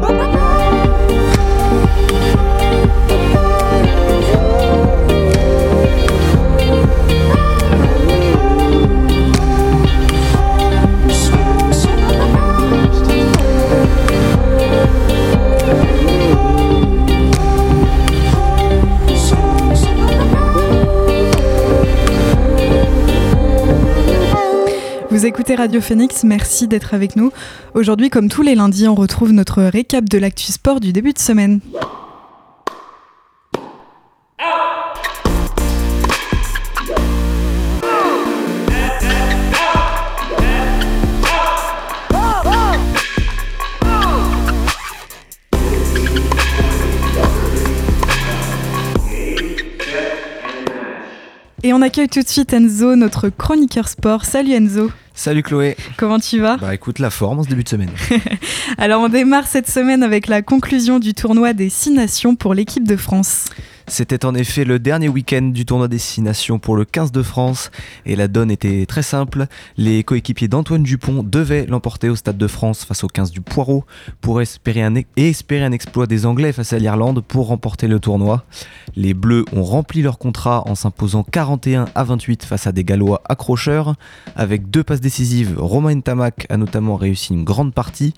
Bye-bye. Radio Phoenix, merci d'être avec nous. Aujourd'hui, comme tous les lundis, on retrouve notre récap de l'actu sport du début de semaine. Et on accueille tout de suite Enzo, notre chroniqueur sport. Salut Enzo. Salut Chloé. Comment tu vas? Bah écoute, la forme en ce début de semaine. Alors on démarre cette semaine avec la conclusion du tournoi des Six Nations pour l'équipe de France. C'était en effet le dernier week-end du tournoi Destination pour le 15 de France et la donne était très simple. Les coéquipiers d'Antoine Dupont devaient l'emporter au Stade de France face au 15 du Poireau pour espérer un, et espérer un exploit des Anglais face à l'Irlande pour remporter le tournoi. Les Bleus ont rempli leur contrat en s'imposant 41 à 28 face à des Gallois accrocheurs. Avec deux passes décisives, Romain Tamac a notamment réussi une grande partie,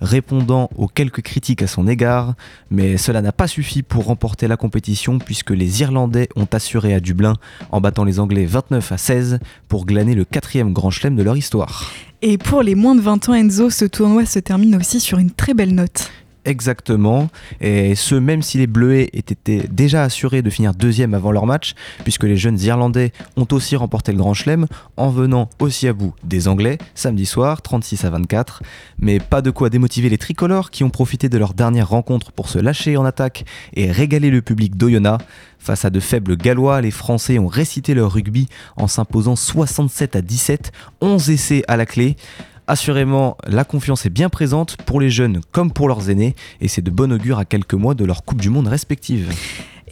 répondant aux quelques critiques à son égard, mais cela n'a pas suffi pour remporter la compétition puisque les Irlandais ont assuré à Dublin en battant les Anglais 29 à 16 pour glaner le quatrième grand chelem de leur histoire. Et pour les moins de 20 ans, Enzo, ce tournoi se termine aussi sur une très belle note. Exactement, et ce même si les Bleuets étaient déjà assurés de finir deuxième avant leur match, puisque les jeunes Irlandais ont aussi remporté le Grand Chelem en venant aussi à bout des Anglais samedi soir 36 à 24, mais pas de quoi démotiver les tricolores qui ont profité de leur dernière rencontre pour se lâcher en attaque et régaler le public d'Oyonnax. Face à de faibles Gallois, les Français ont récité leur rugby en s'imposant 67 à 17, 11 essais à la clé. Assurément, la confiance est bien présente pour les jeunes comme pour leurs aînés, et c'est de bon augure à quelques mois de leur Coupe du Monde respective.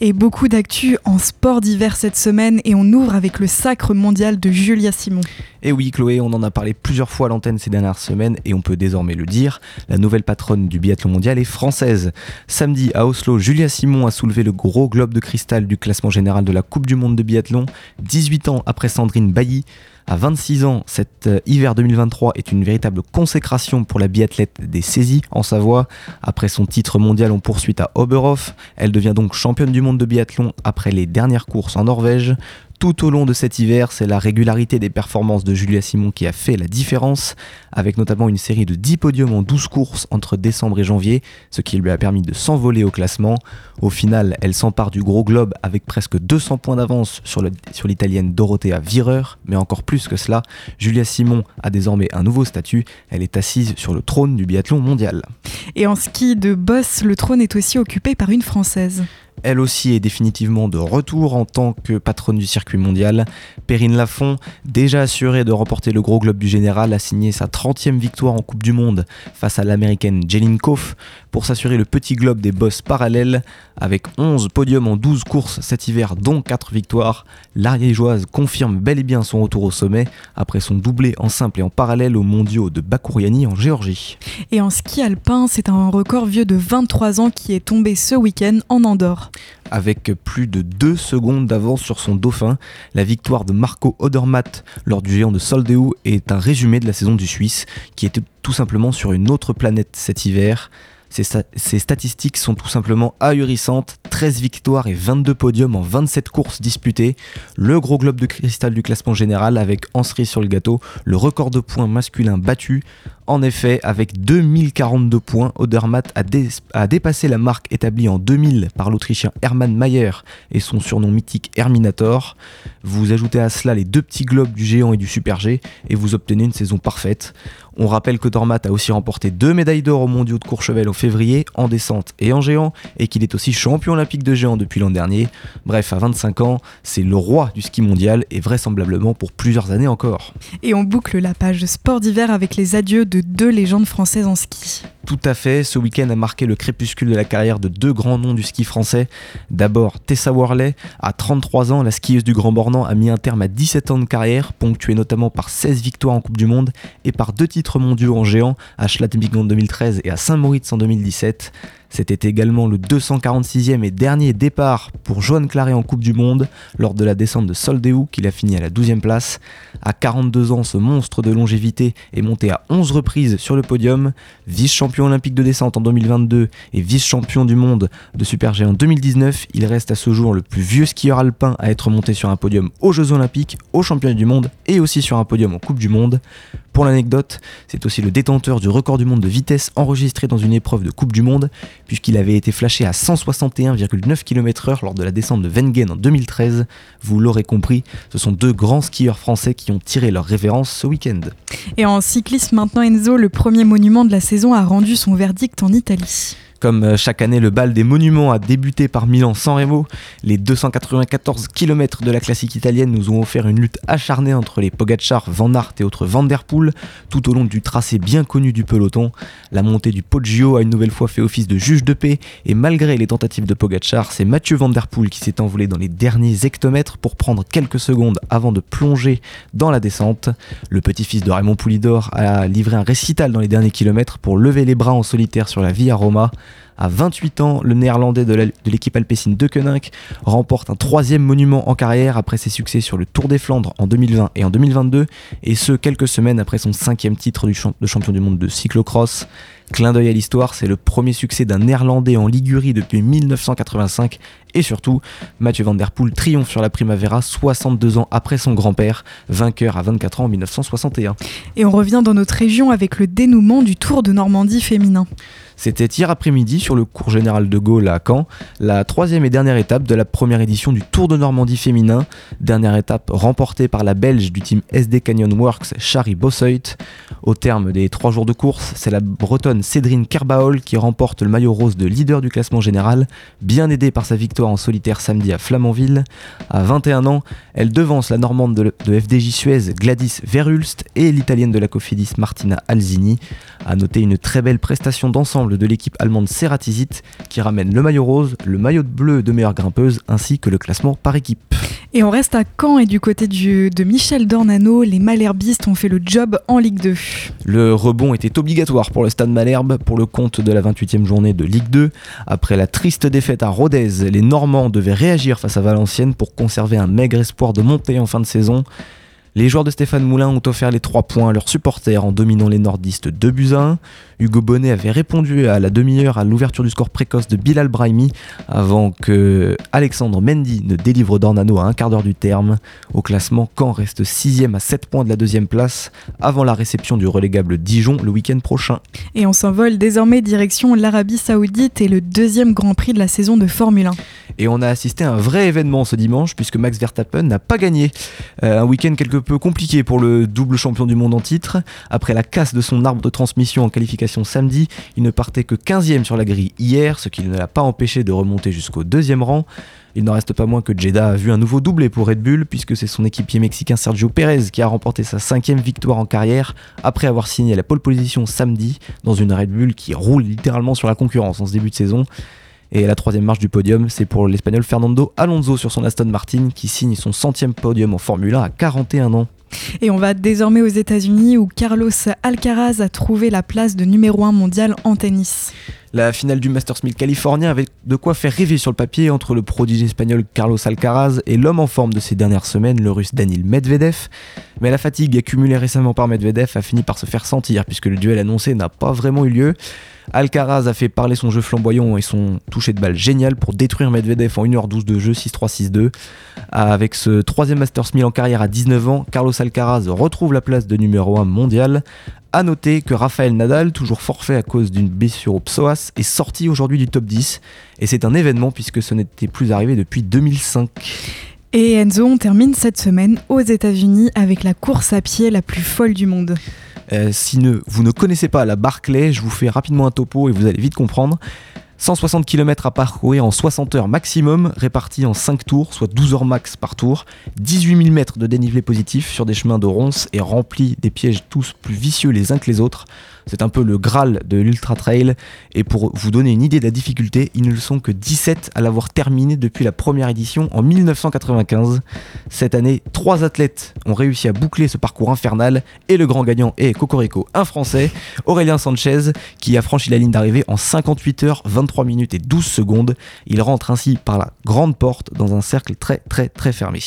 Et beaucoup d'actu en sport d'hiver cette semaine et on ouvre avec le sacre mondial de Julia Simon. Et oui Chloé, on en a parlé plusieurs fois à l'antenne ces dernières semaines et on peut désormais le dire, la nouvelle patronne du biathlon mondial est française. Samedi à Oslo, Julia Simon a soulevé le gros globe de cristal du classement général de la Coupe du Monde de biathlon, 18 ans après Sandrine Bailly. À 26 ans, cet euh, hiver 2023 est une véritable consécration pour la biathlète des saisies en Savoie. Après son titre mondial en poursuite à Oberhof, elle devient donc championne du monde de biathlon après les dernières courses en Norvège. Tout au long de cet hiver, c'est la régularité des performances de Julia Simon qui a fait la différence, avec notamment une série de 10 podiums en 12 courses entre décembre et janvier, ce qui lui a permis de s'envoler au classement. Au final, elle s'empare du gros globe avec presque 200 points d'avance sur l'italienne Dorothea Virer, mais encore plus que cela, Julia Simon a désormais un nouveau statut, elle est assise sur le trône du biathlon mondial. Et en ski de boss, le trône est aussi occupé par une Française elle aussi est définitivement de retour en tant que patronne du circuit mondial. Perrine Lafont, déjà assurée de remporter le gros globe du général, a signé sa 30e victoire en Coupe du Monde face à l'américaine Jeline Koff pour s'assurer le petit globe des bosses parallèles. Avec 11 podiums en 12 courses cet hiver, dont 4 victoires, l'Ariégeoise confirme bel et bien son retour au sommet après son doublé en simple et en parallèle aux mondiaux de Bakouriani en Géorgie. Et en ski alpin, c'est un record vieux de 23 ans qui est tombé ce week-end en Andorre. Avec plus de 2 secondes d'avance sur son dauphin, la victoire de Marco Odermatt lors du géant de Soldeu est un résumé de la saison du Suisse qui était tout simplement sur une autre planète cet hiver. Ces, statistiques sont tout simplement ahurissantes. 13 victoires et 22 podiums en 27 courses disputées. Le gros globe de cristal du classement général avec en sur le gâteau le record de points masculin battu. En effet, avec 2042 points, Odermatt a, dépassé la marque établie en 2000 par l'Autrichien Hermann Mayer et son surnom mythique Herminator. Vous ajoutez à cela les deux petits globes du géant et du super G et vous obtenez une saison parfaite. On rappelle que Dormat a aussi remporté deux médailles d'or aux mondiaux de Courchevel en février, en descente et en géant, et qu'il est aussi champion olympique de géant depuis l'an dernier. Bref, à 25 ans, c'est le roi du ski mondial et vraisemblablement pour plusieurs années encore. Et on boucle la page sport d'hiver avec les adieux de de deux légendes françaises en ski. Tout à fait, ce week-end a marqué le crépuscule de la carrière de deux grands noms du ski français. D'abord, Tessa Worley, à 33 ans, la skieuse du Grand Bornand a mis un terme à 17 ans de carrière, ponctuée notamment par 16 victoires en Coupe du Monde et par deux titres mondiaux en géant, à Schlattenbig en 2013 et à Saint-Moritz en 2017. C'était également le 246e et dernier départ pour Joanne Claret en Coupe du Monde lors de la descente de Soldeu qu'il a fini à la 12e place. À 42 ans, ce monstre de longévité est monté à 11 reprises sur le podium, vice-champion olympique de descente en 2022 et vice-champion du monde de Super G en 2019. Il reste à ce jour le plus vieux skieur alpin à être monté sur un podium aux Jeux olympiques, aux championnats du monde et aussi sur un podium en Coupe du Monde. Pour l'anecdote, c'est aussi le détenteur du record du monde de vitesse enregistré dans une épreuve de Coupe du Monde, puisqu'il avait été flashé à 161,9 km/h lors de la descente de Wengen en 2013. Vous l'aurez compris, ce sont deux grands skieurs français qui ont tiré leur révérence ce week-end. Et en cyclisme maintenant, Enzo, le premier monument de la saison a rendu son verdict en Italie. Comme euh, chaque année, le bal des monuments a débuté par Milan-San Remo. Les 294 km de la classique italienne nous ont offert une lutte acharnée entre les Pogacar, Van Aert et autres Van Der Poel, tout au long du tracé bien connu du peloton. La montée du Poggio a une nouvelle fois fait office de juge de paix, et malgré les tentatives de Pogacar, c'est Mathieu Van Der Poel qui s'est envolé dans les derniers hectomètres pour prendre quelques secondes avant de plonger dans la descente. Le petit-fils de Raymond Poulidor a livré un récital dans les derniers kilomètres pour lever les bras en solitaire sur la Via Roma. À 28 ans, le néerlandais de l'équipe alpécine de Koenig remporte un troisième monument en carrière après ses succès sur le Tour des Flandres en 2020 et en 2022, et ce quelques semaines après son cinquième titre de champion du monde de cyclocross. Clin d'œil à l'histoire, c'est le premier succès d'un néerlandais en Ligurie depuis 1985 et surtout, Mathieu Van Der Poel triomphe sur la Primavera 62 ans après son grand-père, vainqueur à 24 ans en 1961. Et on revient dans notre région avec le dénouement du Tour de Normandie féminin. C'était hier après-midi sur le cours général de Gaulle à Caen, la troisième et dernière étape de la première édition du Tour de Normandie féminin. Dernière étape remportée par la Belge du team SD Canyon Works, Shari Bossoit. Au terme des trois jours de course, c'est la Bretonne Cédrine Kerbaol qui remporte le maillot rose de leader du classement général, bien aidée par sa victoire en solitaire samedi à Flamanville. À 21 ans, elle devance la Normande de, FDJ Suez Gladys Verhulst et l'Italienne de la Cofidis Martina Alzini. A noter une très belle prestation d'ensemble de l'équipe allemande Ceratizit qui ramène le maillot rose, le maillot bleu de meilleure grimpeuse ainsi que le classement par équipe. Et on reste à Caen et du côté de Michel Dornano, les Malherbistes ont fait le job en Ligue 2. Le rebond était obligatoire pour le Stade Malherbe pour le compte de la 28e journée de Ligue 2. Après la triste défaite à Rodez, les Normands devaient réagir face à Valenciennes pour conserver un maigre espoir de monter en fin de saison. Les joueurs de Stéphane Moulin ont offert les 3 points à leurs supporters en dominant les nordistes 2 buts à 1. Hugo Bonnet avait répondu à la demi-heure à l'ouverture du score précoce de Bilal Brahimi avant que Alexandre Mendy ne délivre Dornano à un quart d'heure du terme. Au classement, Caen reste 6 à 7 points de la deuxième place avant la réception du relégable Dijon le week-end prochain. Et on s'envole désormais direction l'Arabie Saoudite et le deuxième Grand Prix de la saison de Formule 1. Et on a assisté à un vrai événement ce dimanche puisque Max Verstappen n'a pas gagné. Euh, un week-end quelque peu compliqué pour le double champion du monde en titre. Après la casse de son arbre de transmission en samedi, il ne partait que 15e sur la grille hier, ce qui ne l'a pas empêché de remonter jusqu'au deuxième rang. Il n'en reste pas moins que Jeddah a vu un nouveau doublé pour Red Bull, puisque c'est son équipier mexicain Sergio Pérez qui a remporté sa cinquième victoire en carrière après avoir signé la pole position samedi dans une Red Bull qui roule littéralement sur la concurrence en ce début de saison. Et la troisième marche du podium, c'est pour l'Espagnol Fernando Alonso sur son Aston Martin qui signe son centième podium en Formule 1 à 41 ans. Et on va désormais aux États-Unis où Carlos Alcaraz a trouvé la place de numéro 1 mondial en tennis. La finale du Masters 1000 californien avait de quoi faire rêver sur le papier entre le prodige espagnol Carlos Alcaraz et l'homme en forme de ces dernières semaines, le russe Danil Medvedev. Mais la fatigue accumulée récemment par Medvedev a fini par se faire sentir puisque le duel annoncé n'a pas vraiment eu lieu. Alcaraz a fait parler son jeu flamboyant et son toucher de balle génial pour détruire Medvedev en 1h12 de jeu 6-3, 6-2. Avec ce troisième Masters 1000 en carrière à 19 ans, Carlos Alcaraz retrouve la place de numéro 1 mondial. A noter que Rafael Nadal, toujours forfait à cause d'une blessure au psoas, est sorti aujourd'hui du top 10. Et c'est un événement puisque ce n'était plus arrivé depuis 2005. Et Enzo, on termine cette semaine aux États-Unis avec la course à pied la plus folle du monde. Euh, si vous ne connaissez pas la Barclay, je vous fais rapidement un topo et vous allez vite comprendre. 160 km à parcourir en 60 heures maximum, répartis en 5 tours, soit 12 heures max par tour. 18 000 mètres de dénivelé positif sur des chemins de ronces et remplis des pièges tous plus vicieux les uns que les autres. C'est un peu le Graal de l'Ultra Trail. Et pour vous donner une idée de la difficulté, ils ne sont que 17 à l'avoir terminé depuis la première édition en 1995. Cette année, trois athlètes ont réussi à boucler ce parcours infernal et le grand gagnant est Cocorico, un Français, Aurélien Sanchez, qui a franchi la ligne d'arrivée en 58 heures, 23 minutes et 12 secondes. Il rentre ainsi par la grande porte dans un cercle très très très fermé.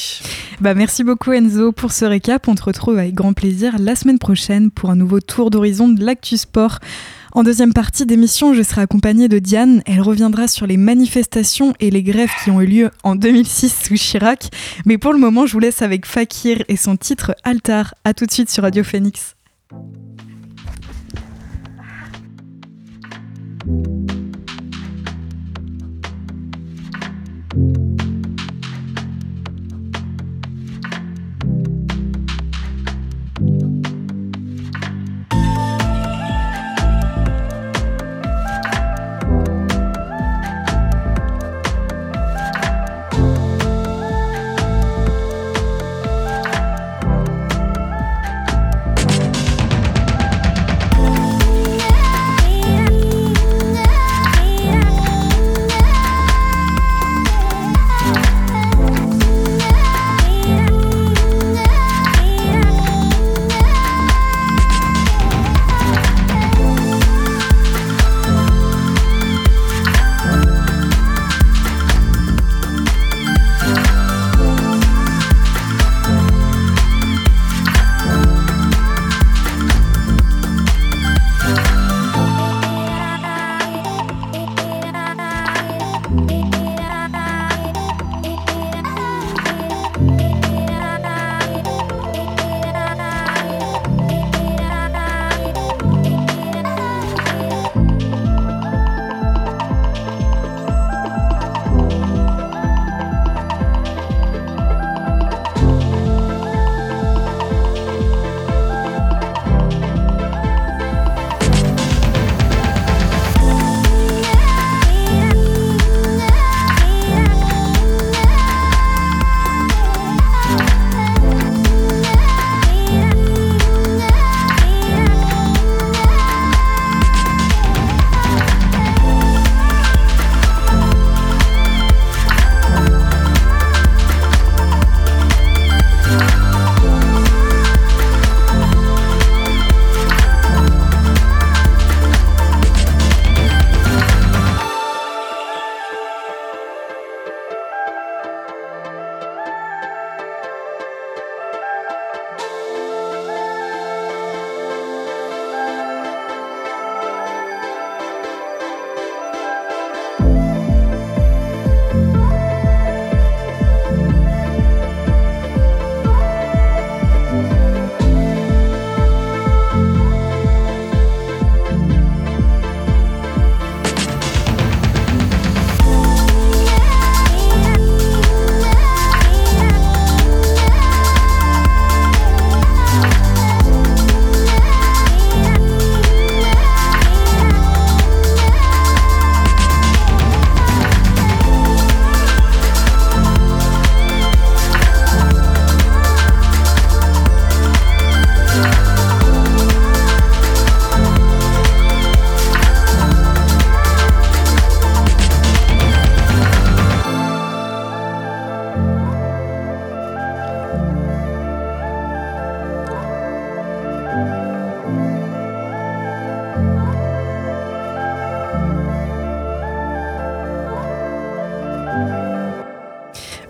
Bah merci beaucoup Enzo pour ce récap. On te retrouve avec grand plaisir la semaine prochaine pour un nouveau tour d'horizon de l'actu sport. En deuxième partie d'émission, je serai accompagnée de Diane. Elle reviendra sur les manifestations et les grèves qui ont eu lieu en 2006 sous Chirac. Mais pour le moment, je vous laisse avec Fakir et son titre Altar. A tout de suite sur Radio Phoenix.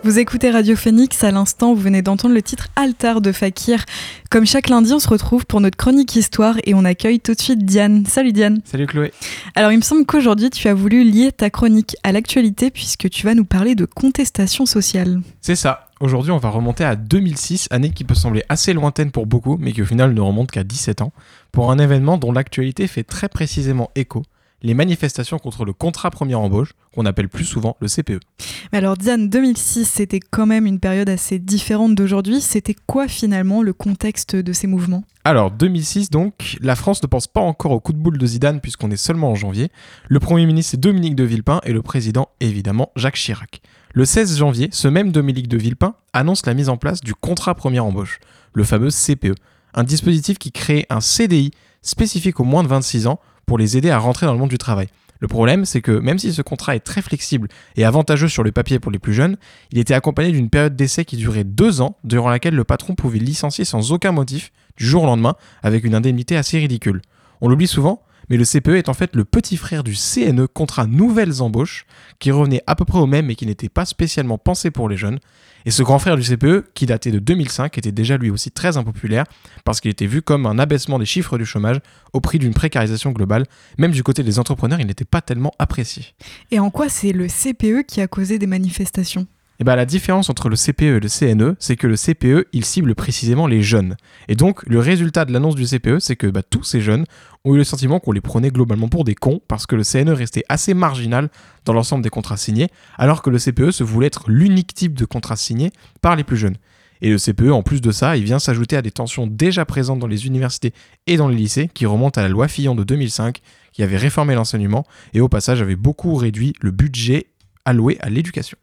Vous écoutez Radio Phoenix, à l'instant vous venez d'entendre le titre Altar de Fakir. Comme chaque lundi, on se retrouve pour notre chronique histoire et on accueille tout de suite Diane. Salut Diane. Salut Chloé. Alors il me semble qu'aujourd'hui tu as voulu lier ta chronique à l'actualité puisque tu vas nous parler de contestation sociale. C'est ça. Aujourd'hui, on va remonter à 2006, année qui peut sembler assez lointaine pour beaucoup, mais qui au final ne remonte qu'à 17 ans, pour un événement dont l'actualité fait très précisément écho, les manifestations contre le contrat première embauche, qu'on appelle plus souvent le CPE. Mais alors Diane, 2006, c'était quand même une période assez différente d'aujourd'hui. C'était quoi finalement le contexte de ces mouvements? Alors 2006 donc, la France ne pense pas encore au coup de boule de Zidane puisqu'on est seulement en janvier. Le Premier ministre c'est Dominique de Villepin et le président évidemment Jacques Chirac. Le 16 janvier, ce même Dominique de Villepin annonce la mise en place du contrat première embauche, le fameux CPE, un dispositif qui crée un CDI spécifique aux moins de 26 ans pour les aider à rentrer dans le monde du travail. Le problème, c'est que même si ce contrat est très flexible et avantageux sur le papier pour les plus jeunes, il était accompagné d'une période d'essai qui durait deux ans, durant laquelle le patron pouvait licencier sans aucun motif, du jour au lendemain, avec une indemnité assez ridicule. On l'oublie souvent, mais le CPE est en fait le petit frère du CNE contrat nouvelles embauches, qui revenait à peu près au même mais qui n'était pas spécialement pensé pour les jeunes. Et ce grand frère du CPE, qui datait de 2005, était déjà lui aussi très impopulaire, parce qu'il était vu comme un abaissement des chiffres du chômage au prix d'une précarisation globale. Même du côté des entrepreneurs, il n'était pas tellement apprécié. Et en quoi c'est le CPE qui a causé des manifestations? Et eh bien, la différence entre le CPE et le CNE, c'est que le CPE, il cible précisément les jeunes. Et donc, le résultat de l'annonce du CPE, c'est que bah, tous ces jeunes ont eu le sentiment qu'on les prenait globalement pour des cons, parce que le CNE restait assez marginal dans l'ensemble des contrats signés, alors que le CPE se voulait être l'unique type de contrat signé par les plus jeunes. Et le CPE, en plus de ça, il vient s'ajouter à des tensions déjà présentes dans les universités et dans les lycées, qui remontent à la loi Fillon de 2005, qui avait réformé l'enseignement et au passage avait beaucoup réduit le budget alloué à l'éducation.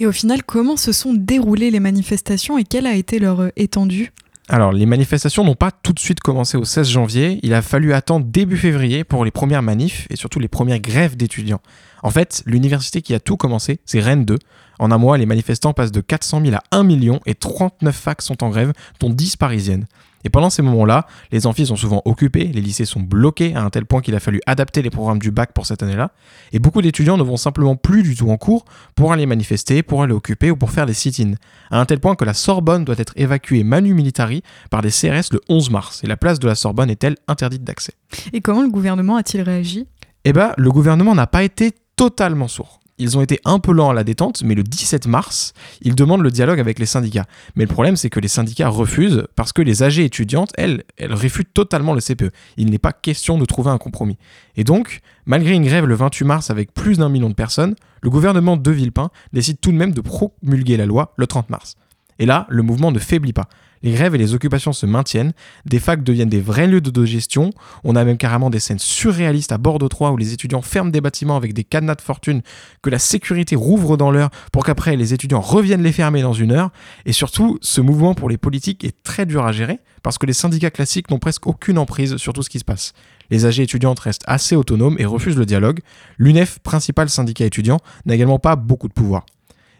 Et au final, comment se sont déroulées les manifestations et quelle a été leur euh, étendue? Alors, les manifestations n'ont pas tout de suite commencé au 16 janvier, il a fallu attendre début février pour les premières manifs et surtout les premières grèves d'étudiants. En fait, l'université qui a tout commencé, c'est Rennes 2. En un mois, les manifestants passent de 400 000 à 1 million et 39 facs sont en grève, dont 10 parisiennes. Et pendant ces moments-là, les amphis sont souvent occupés, les lycées sont bloqués à un tel point qu'il a fallu adapter les programmes du bac pour cette année-là, et beaucoup d'étudiants ne vont simplement plus du tout en cours pour aller manifester, pour aller occuper ou pour faire des sit-ins, à un tel point que la Sorbonne doit être évacuée manu militari par des CRS le 11 mars, et la place de la Sorbonne est-elle interdite d'accès? Et comment le gouvernement a-t-il réagi? Eh bien, le gouvernement n'a pas été totalement sourd. Ils ont été un peu lents à la détente, mais le 17 mars, ils demandent le dialogue avec les syndicats. Mais le problème, c'est que les syndicats refusent parce que les AG étudiantes, elles, elles réfutent totalement le CPE. Il n'est pas question de trouver un compromis. Et donc, malgré une grève le 28 mars avec plus d'un million de personnes, le gouvernement de Villepin décide tout de même de promulguer la loi le 30 mars. Et là, le mouvement ne faiblit pas. Les grèves et les occupations se maintiennent, des facs deviennent des vrais lieux de gestion, on a même carrément des scènes surréalistes à bord de Troyes où les étudiants ferment des bâtiments avec des cadenas de fortune que la sécurité rouvre dans l'heure pour qu'après les étudiants reviennent les fermer dans une heure. Et surtout, ce mouvement pour les politiques est très dur à gérer parce que les syndicats classiques n'ont presque aucune emprise sur tout ce qui se passe. Les AG étudiantes restent assez autonomes et refusent le dialogue. L'UNEF, principal syndicat étudiant, n'a également pas beaucoup de pouvoir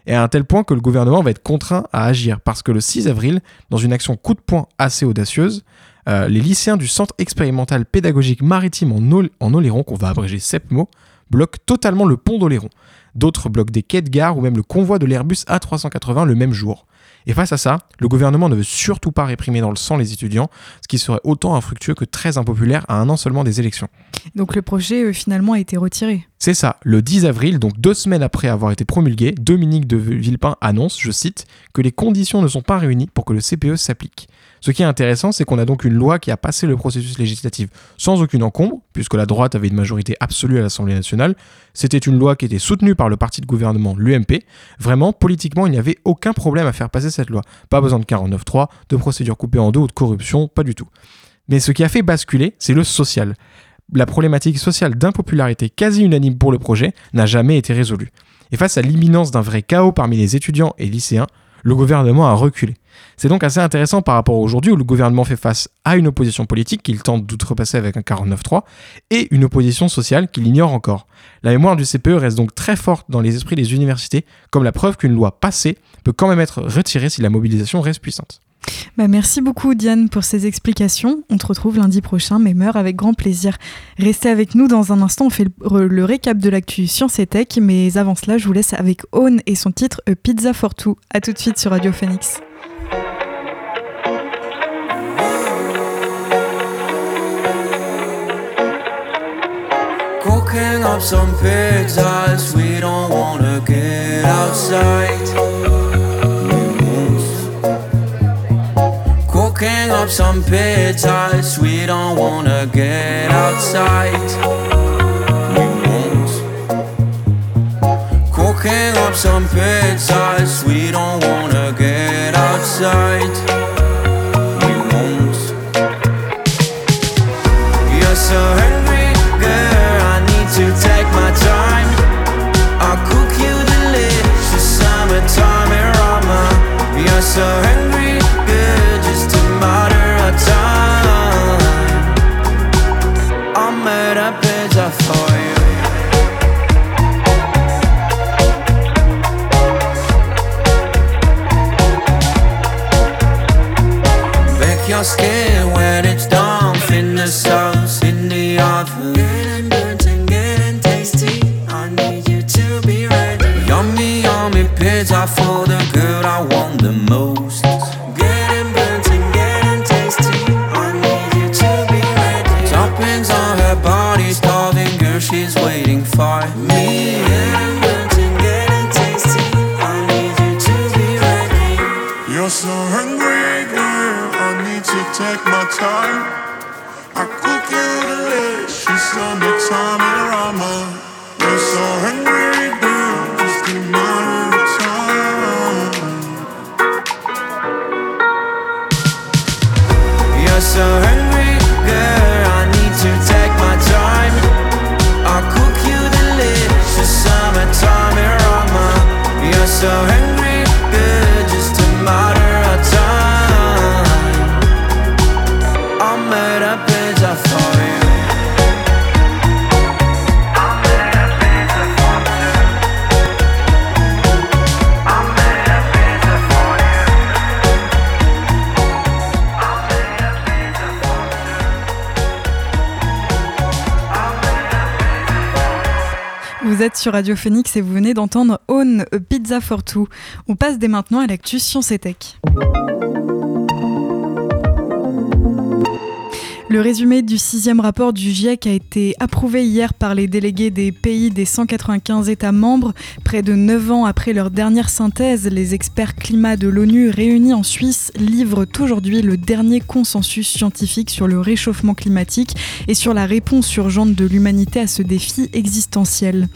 et à un tel point que le gouvernement va être contraint à agir parce que le 6 avril, dans une action coup de poing assez audacieuse, euh, les lycéens du Centre expérimental pédagogique maritime en, Oléron, qu'on va abréger CEPMO, bloquent totalement le pont d'Oléron. D'autres bloquent des quais de gare ou même le convoi de l'Airbus A380 le même jour. Et face à ça, le gouvernement ne veut surtout pas réprimer dans le sang les étudiants, ce qui serait autant infructueux que très impopulaire à un an seulement des élections. Donc le projet euh, finalement a été retiré C'est ça, le 10 avril, donc deux semaines après avoir été promulgué, Dominique de Villepin annonce, je cite, que les conditions ne sont pas réunies pour que le CPE s'applique. Ce qui est intéressant, c'est qu'on a donc une loi qui a passé le processus législatif sans aucune encombre, puisque la droite avait une majorité absolue à l'Assemblée nationale. C'était une loi qui était soutenue par le parti de gouvernement, l'UMP. Vraiment, politiquement, il n'y avait aucun problème à faire passer cette loi. Pas besoin de 49.3, de procédure coupée en deux ou de corruption, pas du tout. Mais ce qui a fait basculer, c'est le social. La problématique sociale d'impopularité quasi unanime pour le projet n'a jamais été résolue. Et face à l'imminence d'un vrai chaos parmi les étudiants et lycéens, le gouvernement a reculé. C'est donc assez intéressant par rapport aujourd'hui où le gouvernement fait face à une opposition politique qu'il tente d'outrepasser avec un 49-3 et une opposition sociale qu'il ignore encore. La mémoire du CPE reste donc très forte dans les esprits des universités comme la preuve qu'une loi passée peut quand même être retirée si la mobilisation reste puissante. Bah merci beaucoup Diane pour ces explications. On te retrouve lundi prochain, mais meurt avec grand plaisir. Restez avec nous dans un instant, on fait le, récap de l'actu Science et Tech, mais avant cela, je vous laisse avec Own et son titre Pizza for Two. A tout de suite sur Radio Phoenix. Cooking up some pizzas. We don't wanna get outside. We won't. Cooking up some pizzas. We don't wanna get outside. We won't. You're so hungry, girl. I need to take my time. I'll cook you delicious summertime aroma. You're so hungry. Bake skin when it's done. The sauce in the oven. Getting burnt and getting tasty. I need you to be ready. Yummy, yummy pizza for the girl I want the most. Time. I cook you delicious summertime aroma. You're so hungry, girl. Just a matter of time. You're so hungry, girl. I need to take my time. I'll cook you delicious summertime aroma. You're so hungry, sur Radio Phoenix et vous venez d'entendre Own Pizza for Two. On passe dès maintenant à l'actu Science et Tech. Le résumé du sixième rapport du GIEC a été approuvé hier par les délégués des pays des 195 États membres. Près de 9 ans après leur dernière synthèse, les experts climat de l'ONU réunis en Suisse livrent aujourd'hui le dernier consensus scientifique sur le réchauffement climatique et sur la réponse urgente de l'humanité à ce défi existentiel.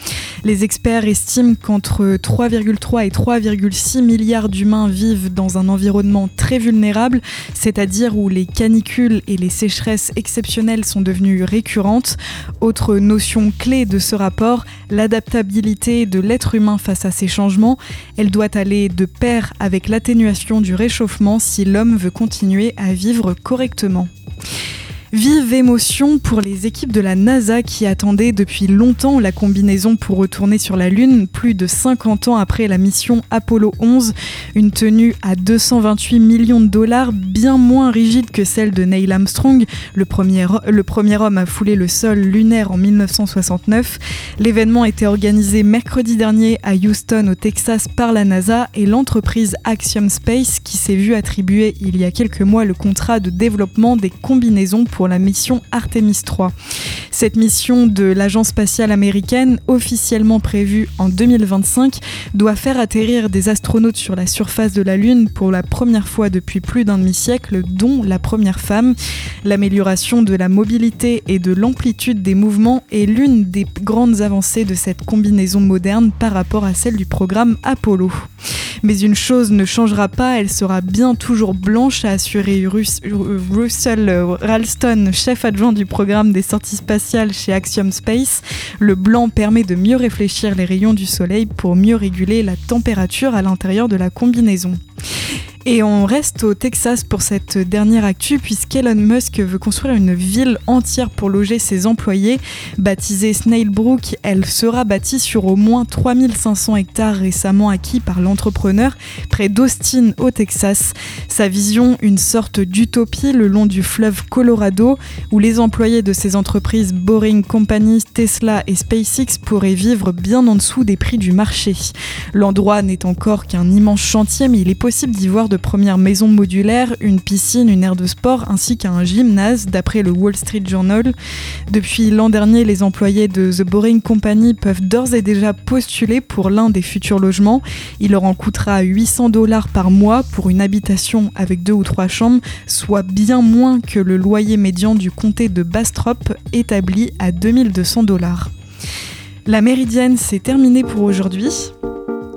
Les experts estiment qu'entre 3,3 et 3,6 milliards d'humains vivent dans un environnement très vulnérable, c'est-à-dire où les canicules et les sécheresses exceptionnelles sont devenues récurrentes. Autre notion clé de ce rapport, l'adaptabilité de l'être humain face à ces changements. Elle doit aller de pair avec l'atténuation du réchauffement si l'homme veut continuer à vivre correctement. Vive émotion pour les équipes de la NASA qui attendaient depuis longtemps la combinaison pour retourner sur la Lune, plus de 50 ans après la mission Apollo 11. Une tenue à 228 millions de dollars, bien moins rigide que celle de Neil Armstrong, le premier, le premier homme à fouler le sol lunaire en 1969. L'événement était organisé mercredi dernier à Houston, au Texas, par la NASA et l'entreprise Axiom Space qui s'est vue attribuer il y a quelques mois le contrat de développement des combinaisons pour la mission Artemis 3. Cette mission de l'agence spatiale américaine, officiellement prévue en 2025, doit faire atterrir des astronautes sur la surface de la Lune pour la première fois depuis plus d'un demi-siècle, dont la première femme. L'amélioration de la mobilité et de l'amplitude des mouvements est l'une des grandes avancées de cette combinaison moderne par rapport à celle du programme Apollo. Mais une chose ne changera pas, elle sera bien toujours blanche, a assuré Rus- Russell Ralston, chef adjoint du programme des sorties spatiales chez Axiom Space. Le blanc permet de mieux réfléchir les rayons du soleil pour mieux réguler la température à l'intérieur de la combinaison. Et on reste au Texas pour cette dernière actu puisqu'Elon Musk veut construire une ville entière pour loger ses employés. Baptisée Snailbrook, elle sera bâtie sur au moins 3500 hectares récemment acquis par l'entrepreneur près d'Austin au Texas. Sa vision, une sorte d'utopie le long du fleuve Colorado où les employés de ces entreprises Boring Company, Tesla et SpaceX pourraient vivre bien en dessous des prix du marché. L'endroit n'est encore qu'un immense chantier mais il est possible d'y voir de premières maisons modulaires, une piscine, une aire de sport ainsi qu'un gymnase d'après le Wall Street Journal. Depuis l'an dernier, les employés de The Boring Company peuvent d'ores et déjà postuler pour l'un des futurs logements. Il leur en coûtera 800 dollars par mois pour une habitation avec deux ou trois chambres, soit bien moins que le loyer médian du comté de Bastrop établi à 2200 dollars. La méridienne, c'est terminé pour aujourd'hui.